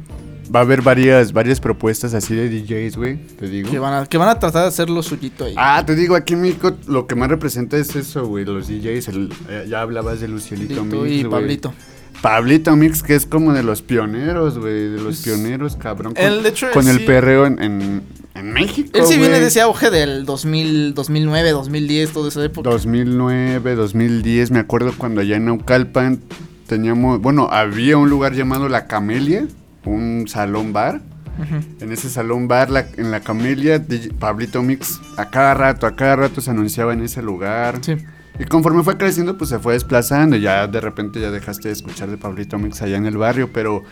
va a haber varias, varias propuestas así de DJs, güey. Te digo. Que van, a, que van a tratar de hacer lo suyito ahí. Ah, te digo, aquí en México lo que más representa es eso, güey. Los DJs. el- ya hablabas de Lucielito Lito Mix, y. Pablito. Pablito Mix, que es como de los pioneros, güey. De los pioneros, cabrón. Con, Él, de hecho, con el sí- perreo en, en, en México. Él sí viene de ese auge del 2000, 2009, 2010, toda esa época. 2009, 2010, me acuerdo cuando allá en Naucalpan teníamos, bueno, había un lugar llamado La Camelia, un salón bar. En ese salón bar, la- en La Camelia, Pablito Mix, a cada rato, a cada rato se anunciaba en ese lugar. Sí. Y conforme fue creciendo, pues se fue desplazando. y Ya de repente ya dejaste de escuchar de Pablito Mix allá en el barrio, pero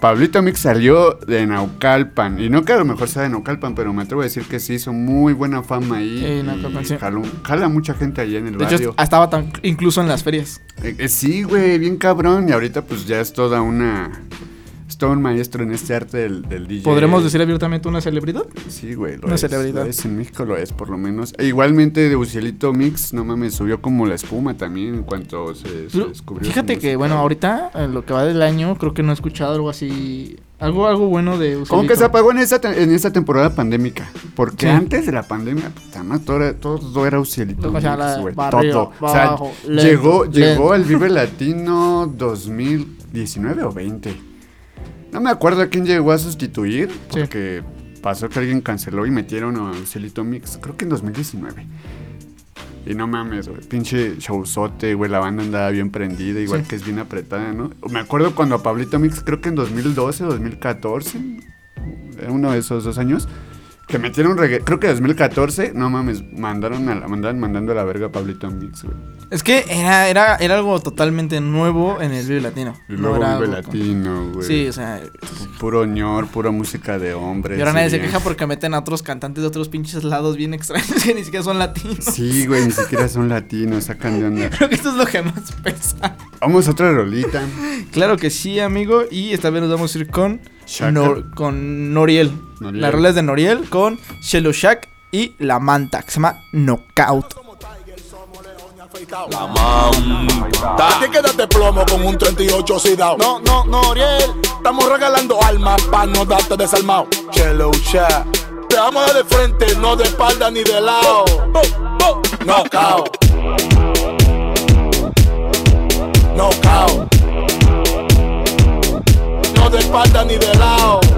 Pablito Mix salió de Naucalpan. Y no que a lo mejor sea de Naucalpan, pero me atrevo a decir que sí hizo muy buena fama ahí. Sí, y sí. jaló- jala mucha gente allá en el De barrio. hecho, estaba tan, incluso en las ferias. Eh, eh, sí, güey, bien cabrón. Y ahorita pues ya es toda una... Es todo un maestro en este arte del, del DJ. ¿Podremos decir abiertamente una celebridad? Sí, güey, lo Una es, celebridad. lo es, en México lo es, por lo menos. E igualmente de Ucielito Mix, no mames, subió como la espuma también en cuanto se, descubrió. Fíjate que, bueno, ahorita, en lo que va del año, creo que no he escuchado algo así. Algo, algo bueno de Como Ucielito. que se apagó en esta, en esta temporada pandémica. Porque Sí. antes de la pandemia, puta madre, todo era, todo era Ucielito O sea, Mix, barrio, todo. O sea, lento, llegó, lento. llegó al Vive Latino 2019 o 20. No me acuerdo a quién llegó a sustituir, porque pasó que alguien canceló y metieron a Ucielito Mix, creo que en 2019. Y no mames, güey, pinche showzote, güey, la banda andaba bien prendida, igual Sí. que es bien apretada, ¿no? Me acuerdo cuando a Pablito Mix, creo que en 2012, 2014, era uno de esos dos años, que metieron reggae, creo que 2014, no mames, mandaron a la, mandaban mandando a la verga a Pablito Mix, güey. Es que era, era, era algo totalmente nuevo en el Vive Latino. Y No luego era Vive Latino, güey. Sí, o sea. Puro ñor, pura música de hombres. Y ahora nadie se queja porque meten a otros cantantes de otros pinches lados bien extraños que ni siquiera son latinos. Sí, güey, ni siquiera son latinos, sacan de onda. Creo que esto es lo que más pesa. Vamos a otra rolita. Claro que sí, amigo. Y esta vez nos vamos a ir con. Nor- con Noriel. Noriel. La rola es de Noriel con Shelo Shack y La Manta, que se llama Knockout. La manta. Aquí quédate plomo con un 38 oxidado. No, no, no, Oriel. Estamos regalando almas para no darte desarmado. Chelo chat. Te amo de frente, no de espalda ni de lado. Oh, oh, knockout. Knockout. No de espalda ni de lado. Te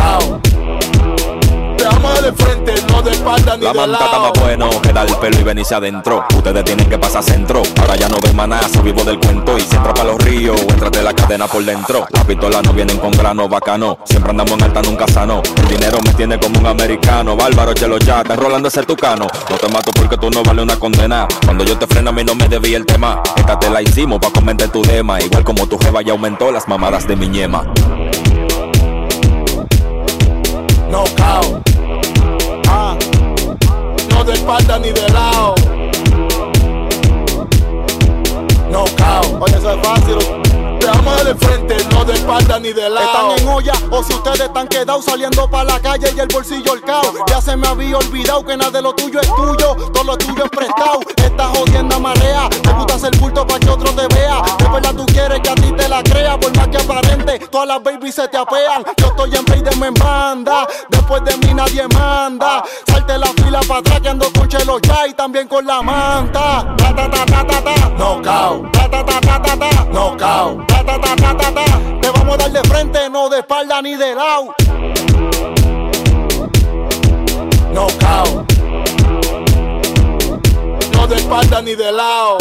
amo de frente, no de espalda ni La de manta está más bueno que da el pelo y venirse adentro. Ustedes tienen que pasar centro. Ahora ya no ven manazo, vivo del cuento. Y si entra para los ríos, entra de la cadena por dentro. Las pistolas no vienen con grano bacano. Siempre andamos en alta, nunca sano. El dinero me tiene como un americano. Bárbaro, chelo ya, está enrolando ese tucano. No te mato porque tú no vales una condena. Cuando yo te freno, a mí no me debí el tema. Esta te la hicimos pa' comentar tu tema. Igual como tu jeva ya aumentó las mamadas de mi ñema. Knockout. Ah. No de espalda ni de lado. Knockout. Oye, eso es fácil. Te amo de frente, no de espalda ni de lado. Están en olla o si ustedes están quedados saliendo para la calle y el bolsillo el cao. Ya se me había olvidado que nada de lo tuyo es tuyo, todo lo tuyo es prestado. Estás jodiendo a marea, te gusta hacer bulto para que otro te vea. De verdad tú quieres que a ti te la crea, por más que aparente, todas las babies se te apean. Yo estoy en play de me banda, después de mí nadie manda. Salte la fila para atrás que ando con chelo ya y también con la manta. Ta ta ta ta ta ta, Knockout. ta ta ta ta ta ta, Knockout. Ta ta ta ta ta. Te vamos a dar de frente, no de espalda ni de lado. Knockout. No de espalda ni de lado.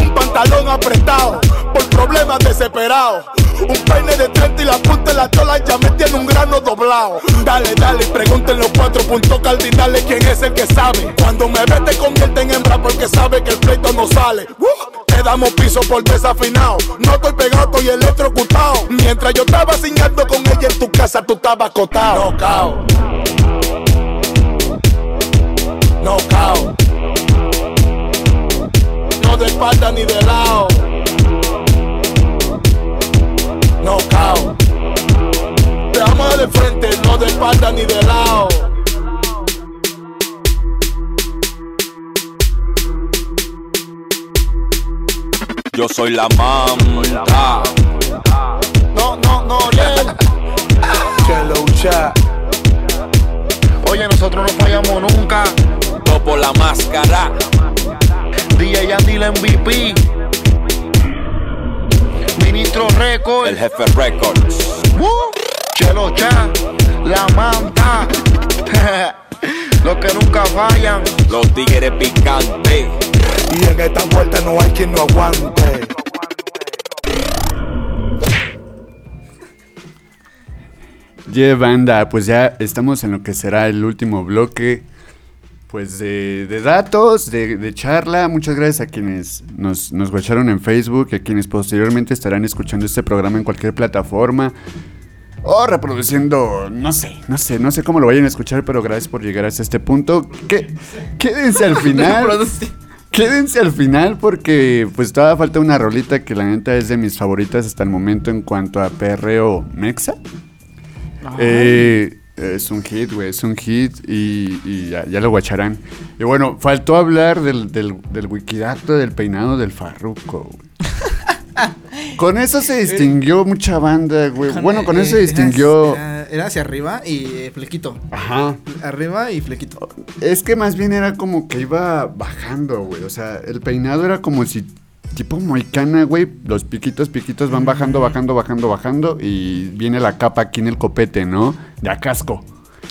Un pantalón apretado por problemas desesperados. Un peine de 30 y la punta de la chola ya me tiene un grano doblado. Dale, dale, pregunten los cuatro puntos cardinales quién es el que sabe. Cuando me ve te convierte en hembra porque sabe que el pleito no sale. ¡Uh! Te damos piso por desafinado. No estoy pegado, estoy electrocutado. Mientras yo estaba ciñando con ella en tu casa, tú estabas acotado. Knockout. Knockout. No de espalda ni de lado. De frente, no de espalda ni de lado. Yo soy la manta. No, no, no, chat. Oye, nosotros no fallamos nunca. Topo la máscara. DJ Andy la MVP. Ministro Record. El jefe Records. Uh, Chelo Chan. La manta. Los que nunca fallan. Los tigres picantes. Y en esta vuelta no hay quien no aguante. Yeah, banda, pues ya estamos en lo que será el último bloque. Pues de, de datos, de, de charla. Muchas gracias a quienes nos, nos guacharon en Facebook y a quienes posteriormente estarán escuchando este programa en cualquier plataforma. O reproduciendo, no sé, no sé, no sé cómo lo vayan a escuchar, pero gracias por llegar hasta este punto. Que, quédense al final. Quédense al final porque pues todavía falta una rolita que la neta es de mis favoritas hasta el momento en cuanto a perreo mexa. Eh, es un hit, güey, es un hit y, y ya, ya lo guacharán. Y bueno, faltó hablar del, del, del wikidato del peinado del farruco, güey. Con eso se distinguió mucha banda, güey. Bueno, con eso se eh, distinguió... Era, era hacia arriba y eh, flequito. Ajá. Arriba y flequito. Es que más bien era como que iba bajando, güey. O sea, el peinado era como si tipo moicana, güey. Los piquitos, piquitos van bajando, bajando, bajando, bajando. Y viene la capa aquí en el copete, ¿no? De a casco.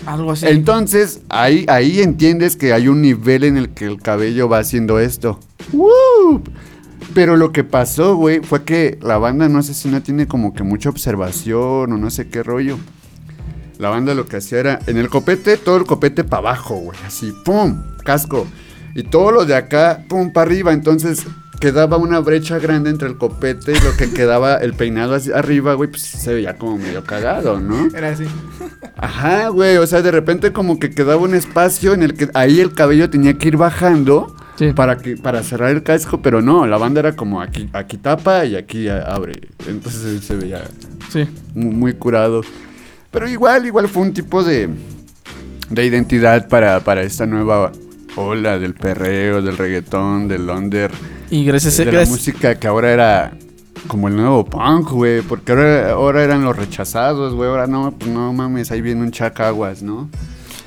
Algo así. Entonces, ahí, ahí entiendes que hay un nivel en el que el cabello va haciendo esto. ¡Woo! Pero lo que pasó, güey, fue que la banda, no sé si no tiene como que mucha observación o no sé qué rollo. La banda lo que hacía era, en el copete, todo el copete para abajo, güey, así, ¡pum! Casco. Y todo lo de acá, ¡pum! para arriba. Entonces quedaba una brecha grande entre el copete y lo que quedaba el peinado hacia arriba, güey, pues se veía como medio cagado, ¿no? Era así. Ajá, güey, o sea, de repente como que quedaba un espacio en el que ahí el cabello tenía que ir bajando para que para cerrar el casco, pero no, la banda era como aquí aquí tapa y aquí abre. Entonces se veía Sí. mu- muy, curado. Pero igual, igual fue un tipo de de identidad para, para esta nueva ola del perreo, del reggaetón, del under. Y gracias de a- la gracias- música que ahora era como el nuevo punk, güey, porque ahora, ahora eran los rechazados, güey, ahora no, pues no mames, ahí viene un chacaguas, ¿no?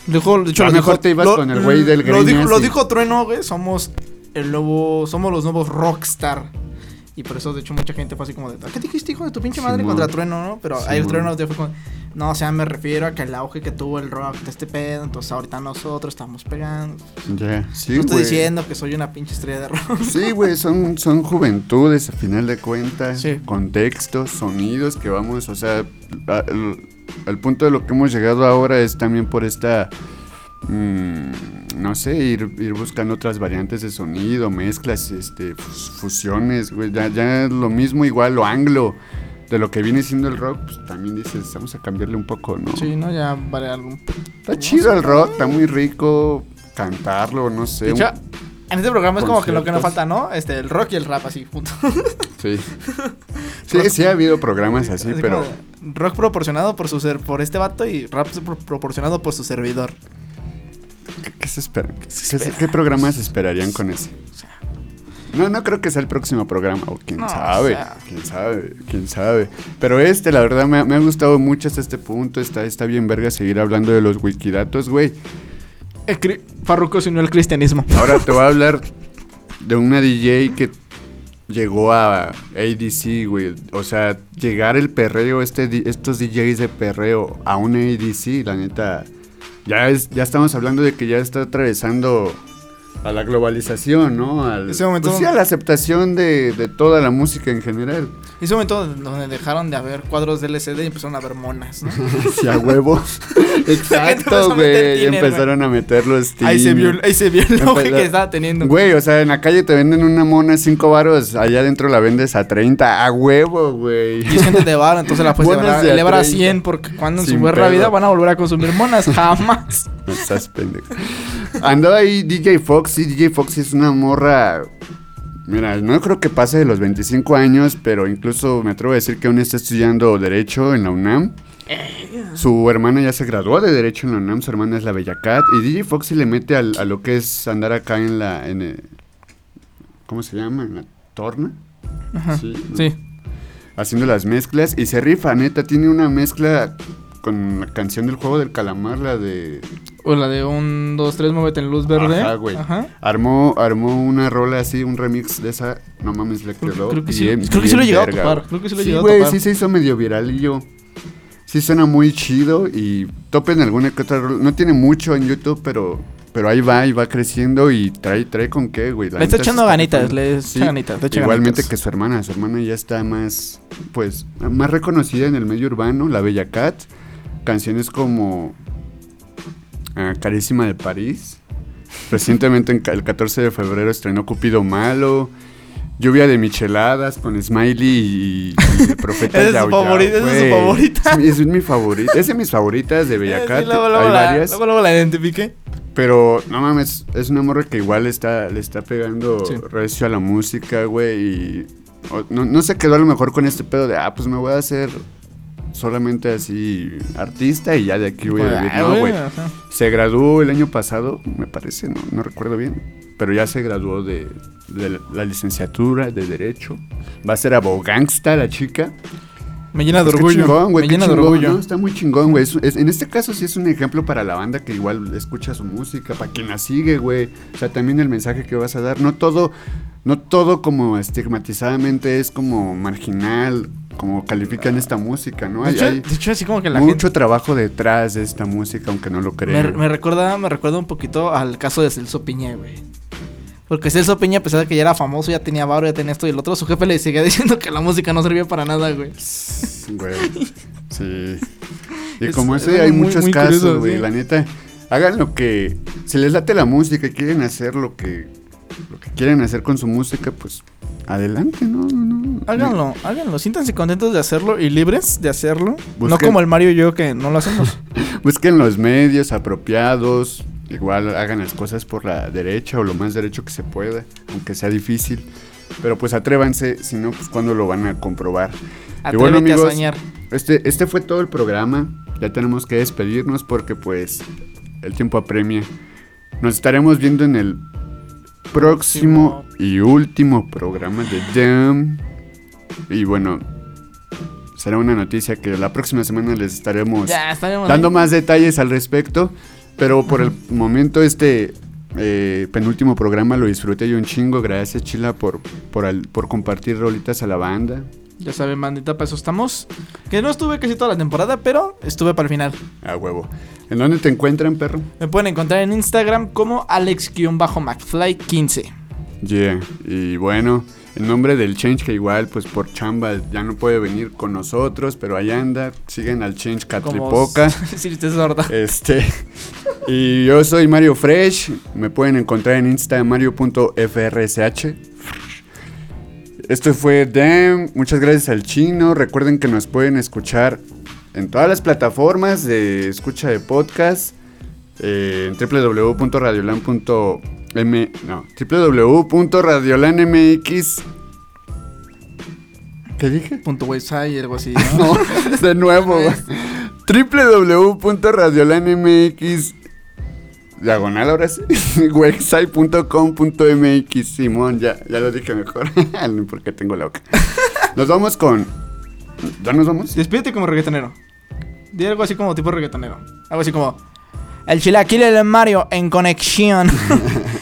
Dijo, de hecho, A lo dijo- te ibas lo- con el güey del lo dijo, lo dijo Trueno, güey. Somos el nuevo, somos los nuevos rockstar. Y por eso, de hecho, mucha gente fue así como de, ¿qué dijiste, hijo de tu pinche madre contra Trueno, no? Pero ahí el. Trueno fue como, no, o sea, me refiero a que el auge que tuvo el rock de este pedo, entonces ahorita nosotros estamos pegando. Ya, sí, no estoy diciendo que soy una pinche estrella de rock. Sí, güey, son, son juventudes a final de cuentas, contextos, sonidos que vamos, o sea, al punto de lo que hemos llegado ahora es también por esta, mm, no sé, ir, ir buscando otras variantes de sonido, mezclas, este, fus- fusiones, güey, ya, ya lo mismo igual lo anglo de lo que viene siendo el rock, pues también dices, vamos a cambiarle un poco, ¿no? Sí, no, ya vale algo. Está chido el rock, está muy rico cantarlo, no sé. De hecho, un- en este programa es como que lo que nos falta, ¿no? Este, el rock y el rap así, juntos. Sí. Sí, sí ha habido programas así, Así pero... como rock proporcionado por su ser, por este vato y rap pro- proporcionado por su servidor. ¿Qué, qué se espera? ¿Qué, se- qué programas esperarían con ese? No, no creo que sea el próximo programa, o quién No, sabe, o sea. quién sabe, quién sabe. Pero este, la verdad, me, ha- me ha gustado mucho hasta este punto. Está, está bien verga seguir hablando de los wikidatos, güey. Farruko se unió al cristianismo. Ahora te voy a hablar de una DJ que llegó a ADC, güey. O sea, llegar el perreo, este, estos DJs de perreo a una ADC, la neta, ya, es, ya estamos hablando de que ya está atravesando a la globalización, ¿no? Al, Ese momento- pues sí, a la aceptación de, de toda la música en general. Ese momento donde dejaron de haber cuadros de LCD y empezaron a haber monas, ¿no? Sí, a huevo. Exacto, a güey. tiner, Empezaron a meter los Ahí se vio, ahí se vio el auge que estaba teniendo. Güey, o sea, en la calle te venden una mona 5 varos, allá adentro la vendes a 30, a huevo, güey. Y es gente de bar, entonces la puedes elevar, a elevar a 30. 100 porque cuando en su Sin guerra pedo. vida van a volver a consumir monas. Jamás. No estás pendejo. Andaba ahí DJ Foxy. DJ Foxy es una morra. Mira, no creo que pase de los 25 años, pero incluso me atrevo a decir que aún está estudiando Derecho en la UNAM. Su hermana ya se graduó de Derecho en la UNAM, su hermana es la Bella Cat. Y DJ Foxy le mete al- a lo que es andar acá en la. En el- ¿Cómo se llama? ¿En la torna? Ajá, Sí. sí. Haciendo las mezclas y se rifa, neta. Tiene una mezcla con la canción del juego del calamar, la de. O la de un, dos, tres, muévete en luz verde. Ajá, güey. Ajá. Armó, armó una rola así, un remix de esa. No mames, le quedó. creo que sí- bien, creo que sí lo llegado a topar, creo que sí lo he Sí, llegado a güey, topar. sí se hizo medio viral y yo. Sí suena muy chido y topen alguna que otra rola. No tiene mucho en YouTube, pero. Pero ahí va y va creciendo y trae, trae con qué, güey. La Le está echando ganitas, le echa ganitas, le echa Igualmente ganitas. que su hermana. Su hermana ya está más, pues, más reconocida en el medio urbano, La Bella Cat. Canciones como ah, Carísima de París. Recientemente, el 14 de febrero, estrenó Cupido Malo. Lluvia de micheladas con Smiley y, y el profeta es Yao favorita, esa es su favorita. Es es mi favorita. Es de mis favoritas de Bella Cat. sí, luego, luego Hay la, varias. luego, luego la identifiqué. Pero, no mames, es una morra que igual está, le está pegando Sí. recio a la música, güey. Y o- no, no se quedó a lo mejor con este pedo de, ah, pues me voy a hacer solamente así artista y ya de aquí voy a vivir. Ah, No, güey. Se graduó el año pasado, me parece, no, no recuerdo bien. Pero ya se graduó de, de la licenciatura de Derecho. Va a ser abogánsta la chica. Me llena de Pues orgullo. chingón, güey, me llena de orgullo. ¿no? Está muy chingón, güey. Es- es- en este caso sí es un ejemplo para la banda que igual escucha su música, para quien la sigue, güey. O sea, también el mensaje que vas a dar. No todo, no todo como estigmatizadamente es como marginal, como califican esta música, ¿no? De Hay, hecho, hay de hecho, así como que la mucho gente... trabajo detrás de esta música, aunque no lo crean. me recuerda, me recuerda un poquito al caso de Celso Piña, güey. Porque Celso Piña, a pesar de que ya era famoso, ya tenía varo, ya tenía esto y el otro, su jefe le seguía diciendo que la música no servía para nada, güey. Güey. Sí. Y Es- como es ese hay muy- muchos muy casos, curioso, güey. sí. La neta, hagan lo que. Si les late la música y quieren hacer lo que. Lo que quieren hacer con su música, pues adelante, ¿no? no, no. Háganlo, háganlo. Siéntanse contentos de hacerlo y libres de hacerlo. No como el Mario y yo que no lo hacemos. Busquen los medios apropiados. Igual hagan las cosas por la derecha o lo más derecho que se pueda, aunque sea difícil. Pero pues atrévanse, si no, pues cuando lo van a comprobar. Y bueno, Atrévete a amigos, soñar. este, este fue todo el programa. Ya tenemos que despedirnos porque pues el tiempo apremia. Nos estaremos viendo en el próximo y último programa de Jam. Y bueno, será una noticia que la próxima semana les estaremos Ya, estaremos dando ahí. más detalles al respecto. Pero por el momento este eh, penúltimo programa lo disfruté yo un chingo. Gracias, Chila, por, por, al- por compartir rolitas a la banda. Ya saben, bandita, para eso estamos. Que no estuve casi toda la temporada, pero estuve para el final. A huevo. ¿En dónde te encuentran, perro? Me pueden encontrar en Instagram como Alex-McFly15. Yeah. Y bueno, en nombre del Change, que igual, pues por chamba ya no puede venir con nosotros, pero ahí anda. Siguen al Change Catlipoca. si usted sorda. Este. Y yo soy Mario Fresh. Me pueden encontrar en Insta mario.frsh. Esto fue Damn. Muchas gracias al chino. Recuerden que nos pueden escuchar en todas las plataformas de escucha de podcast. eh, en www.radiolan.m no, www.radiolanmx ¿Qué dije? Punto website, algo así, No, de nuevo. www.radiolanmx diagonal ahora sí. website.com.mx Simón, ya, ya lo dije mejor. Porque tengo la boca. Nos vamos con. ¿Ya nos vamos? Despídete como reggaetonero. Di algo así como tipo reggaetonero. Algo así como. El chilaquil del Mario en conexión.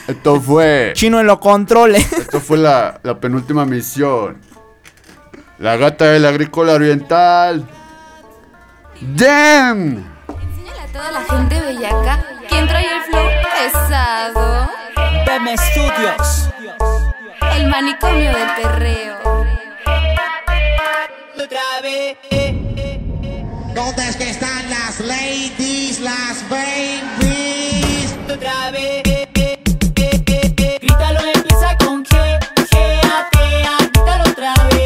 Esto fue. Chino en los controles. Esto fue la, la penúltima misión. La gata del agrícola oriental. ¡Damn! Toda la gente bellaca. ¿Quién trae el flow pesado? BM Studios. El manicomio del perreo. Otra vez. ¿Dónde es que están las ladies, las babies? Otra vez. Grítalo, empieza con G, G, A, T, A, grítalo otra vez.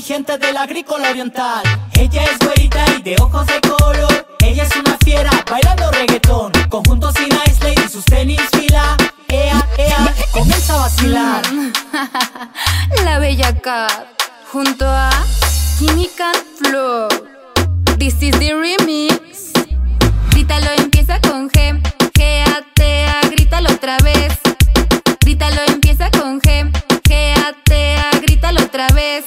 Toda mi gente del agrícola oriental. Ella es güerita y de ojos de color. Ella es una fiera bailando reggaetón. Conjunto sin ice lady, sus tenis fila. Ea, ea, comienza a vacilar. La bellaca. Junto a Química Flow. This is the remix. Grítalo, empieza con G. G, A, T, A, grítalo otra vez. Grítalo, empieza con G. G, A, T, A, grítalo otra vez.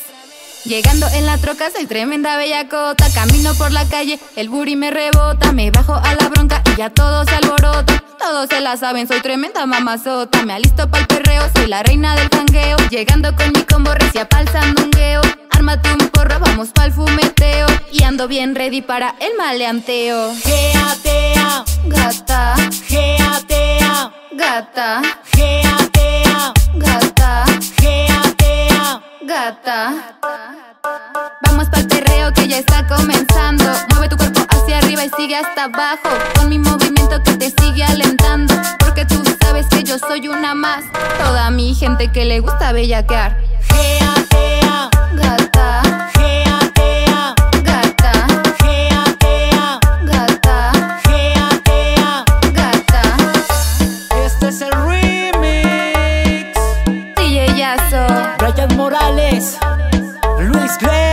Llegando en la troca soy tremenda bellacota Camino por la calle, el booty me rebota. Me bajo a la bronca y ya todo se alborota. Todos se la saben, soy tremenda mamazota Me alisto pa'l perreo, soy la reina del jangueo. Llegando con mi combo recia pa'l sandungueo. Ármate un porro, vamos pa'l fumeteo. Y ando bien ready para el maleanteo. G-A-T-A, Gata, G-A-T-A, gata, G-A-T-A, gata, G-A-T-A. gata que ya está comenzando. Mueve tu cuerpo hacia arriba y sigue hasta abajo. Con mi movimiento que te sigue alentando. Porque tú sabes que yo soy una más. Toda mi gente que le gusta bellaquear. G-A-T-A, Gata, G-A-T-A, gata, G-A-T-A, gata, G-A-T-A. gata. Este es el remix. DJ Yazo, Brian Morales, Luis Gres.